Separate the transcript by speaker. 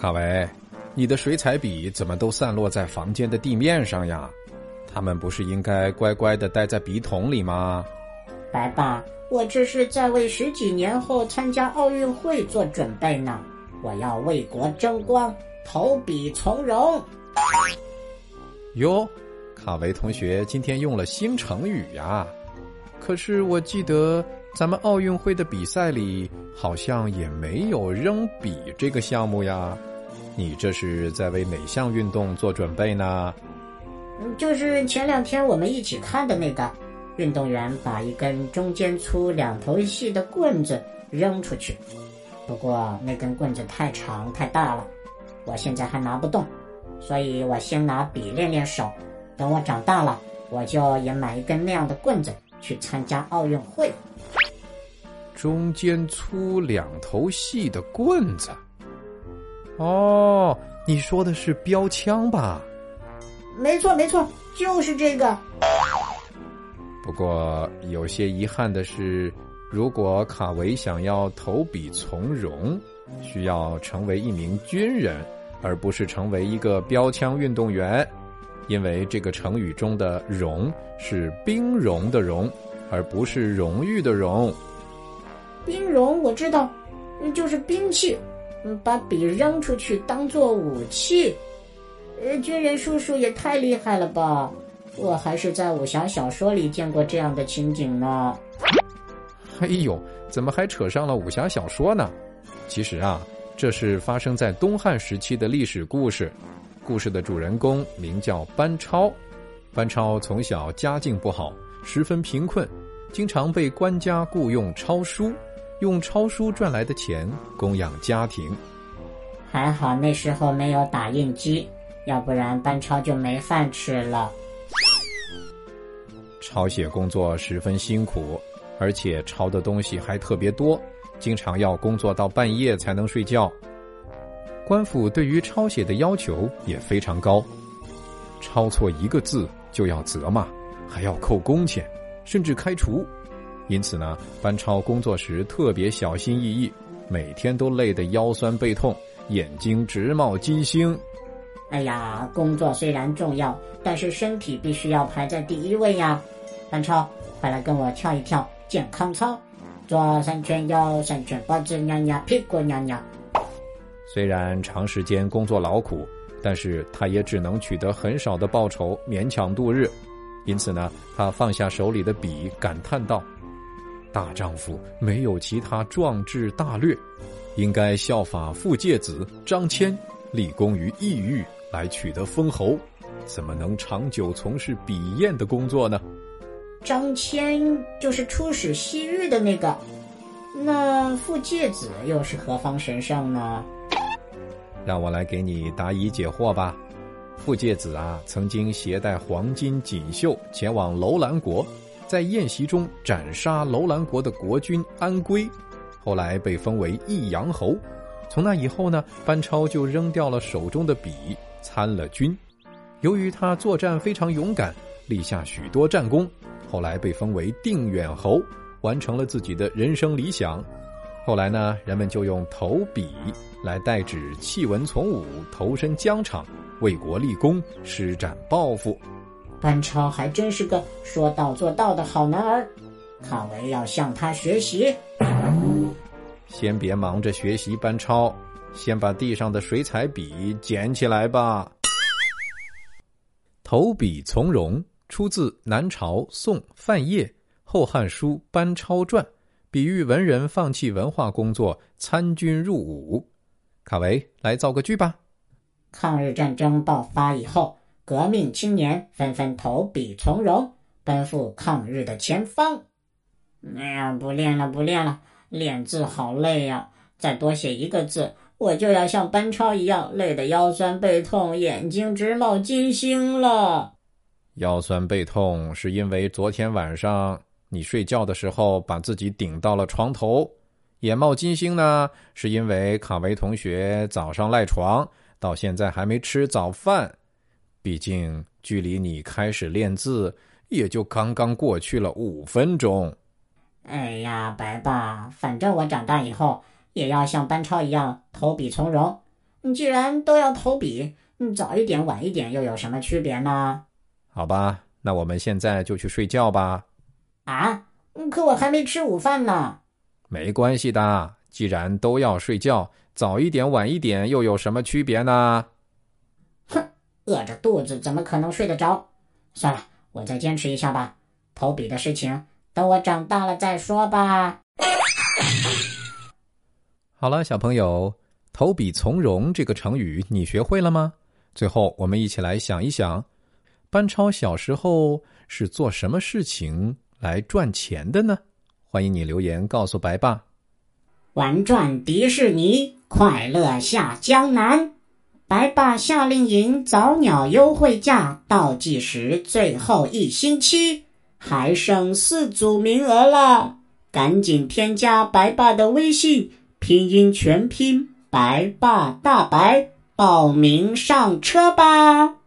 Speaker 1: 卡维，你的水彩笔怎么都散落在房间的地面上呀？他们不是应该乖乖的待在笔筒里吗？
Speaker 2: 白爸，我这是在为十几年后参加奥运会做准备呢。我要为国争光，投笔从戎。
Speaker 1: 哟，卡维同学今天用了新成语呀！可是我记得咱们奥运会的比赛里好像也没有扔笔这个项目呀。你这是在为哪项运动做准备呢？
Speaker 2: 嗯，就是前两天我们一起看的那个，运动员把一根中间粗、两头细的棍子扔出去。不过那根棍子太长太大了，我现在还拿不动，所以我先拿笔练练手。等我长大了，我就也买一根那样的棍子去参加奥运会。
Speaker 1: 中间粗、两头细的棍子。哦，你说的是标枪吧？
Speaker 2: 没错，没错，就是这个。
Speaker 1: 不过有些遗憾的是。如果卡维想要投笔从戎，需要成为一名军人，而不是成为一个标枪运动员，因为这个成语中的“戎”是兵戎的“戎”，而不是荣誉的“荣”。
Speaker 2: 兵戎我知道，就是兵器，把笔扔出去当做武器。呃，军人叔叔也太厉害了吧！我还是在武侠小说里见过这样的情景呢。
Speaker 1: 哎呦，怎么还扯上了武侠小说呢？其实啊，这是发生在东汉时期的历史故事。故事的主人公名叫班超。班超从小家境不好，十分贫困，经常被官家雇佣抄书，用抄书赚来的钱供养家庭。
Speaker 2: 还好那时候没有打印机，要不然班超就没饭吃了。
Speaker 1: 抄写工作十分辛苦。而且抄的东西还特别多，经常要工作到半夜才能睡觉。官府对于抄写的要求也非常高，抄错一个字就要责骂，还要扣工钱，甚至开除。因此呢，班超工作时特别小心翼翼，每天都累得腰酸背痛，眼睛直冒金星。
Speaker 2: 哎呀，工作虽然重要，但是身体必须要排在第一位呀！班超，快来跟我跳一跳！健康操，左三圈，右三圈，脖子扭扭，屁股扭扭。
Speaker 1: 虽然长时间工作劳苦，但是他也只能取得很少的报酬，勉强度日。因此呢，他放下手里的笔，感叹道：“大丈夫没有其他壮志大略，应该效法傅介子、张骞，立功于异域，来取得封侯。怎么能长久从事笔砚的工作呢？”
Speaker 2: 张骞就是出使西域的那个，那傅介子又是何方神圣呢？
Speaker 1: 让我来给你答疑解惑吧。傅介子啊，曾经携带黄金锦绣前往楼兰国，在宴席中斩杀楼兰国的国君安归，后来被封为益阳侯。从那以后呢，班超就扔掉了手中的笔，参了军。由于他作战非常勇敢，立下许多战功。后来被封为定远侯，完成了自己的人生理想。后来呢，人们就用投笔来代指弃文从武，投身疆场，为国立功，施展抱负。
Speaker 2: 班超还真是个说到做到的好男儿，卡维要向他学习。
Speaker 1: 先别忙着学习班超，先把地上的水彩笔捡起来吧。投笔从戎。出自南朝宋范晔《后汉书班超传》，比喻文人放弃文化工作，参军入伍。卡维，来造个句吧。
Speaker 2: 抗日战争爆发以后，革命青年纷纷投笔从戎，奔赴抗日的前方。哎呀，不练了，不练了，练字好累呀！再多写一个字，我就要像班超一样，累得腰酸背痛，眼睛直冒金星了。
Speaker 1: 腰酸背痛是因为昨天晚上你睡觉的时候把自己顶到了床头，眼冒金星呢，是因为卡维同学早上赖床到现在还没吃早饭。毕竟距离你开始练字也就刚刚过去了五分钟。
Speaker 2: 哎呀，白爸，反正我长大以后也要像班超一样投笔从戎。既然都要投笔，早一点晚一点又有什么区别呢？
Speaker 1: 好吧，那我们现在就去睡觉吧。
Speaker 2: 啊，可我还没吃午饭呢。
Speaker 1: 没关系的，既然都要睡觉，早一点晚一点又有什么区别呢？
Speaker 2: 哼，饿着肚子怎么可能睡得着？算了，我再坚持一下吧。投笔的事情，等我长大了再说吧。
Speaker 1: 好了，小朋友，“投笔从戎”这个成语你学会了吗？最后，我们一起来想一想，班超小时候是做什么事情来赚钱的呢？欢迎你留言告诉白爸。
Speaker 2: 玩转迪士尼，快乐下江南。白爸夏令营早鸟优惠价倒计时最后一星期，还剩四组名额了，赶紧添加白爸的微信。拼音全拼，白爸大白，报名上车吧。